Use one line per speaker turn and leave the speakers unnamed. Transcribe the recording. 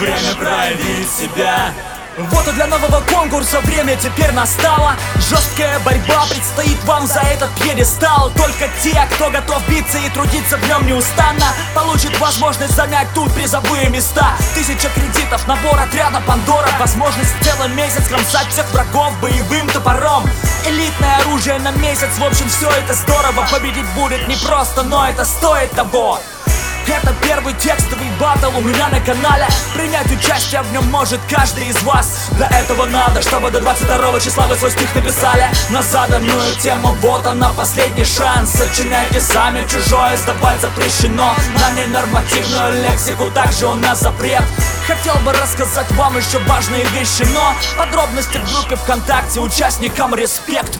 время проявить себя.
Вот и для нового конкурса время теперь настало. Жесткая борьба предстоит вам за этот пьедестал. Только те, кто готов биться и трудиться в нем неустанно Получит возможность занять тут призовые места. Тысяча кредитов, набор отряда Пандора Возможность целый месяц кромсать всех врагов боевым топором. Элитное оружие на месяц, в общем все это здорово. Победить будет непросто, но это стоит того. Это первый текстовый батл у меня на канале. Принять участие в нем может каждый из вас. Для этого надо, чтобы до 22 числа вы свой стих написали. На заданную тему, вот она последний шанс. Сочиняйте сами, чужое сдавать запрещено. На ненормативную лексику также у нас запрет. Хотел бы рассказать вам еще важные вещи Но подробности в группе ВКонтакте. Участникам респект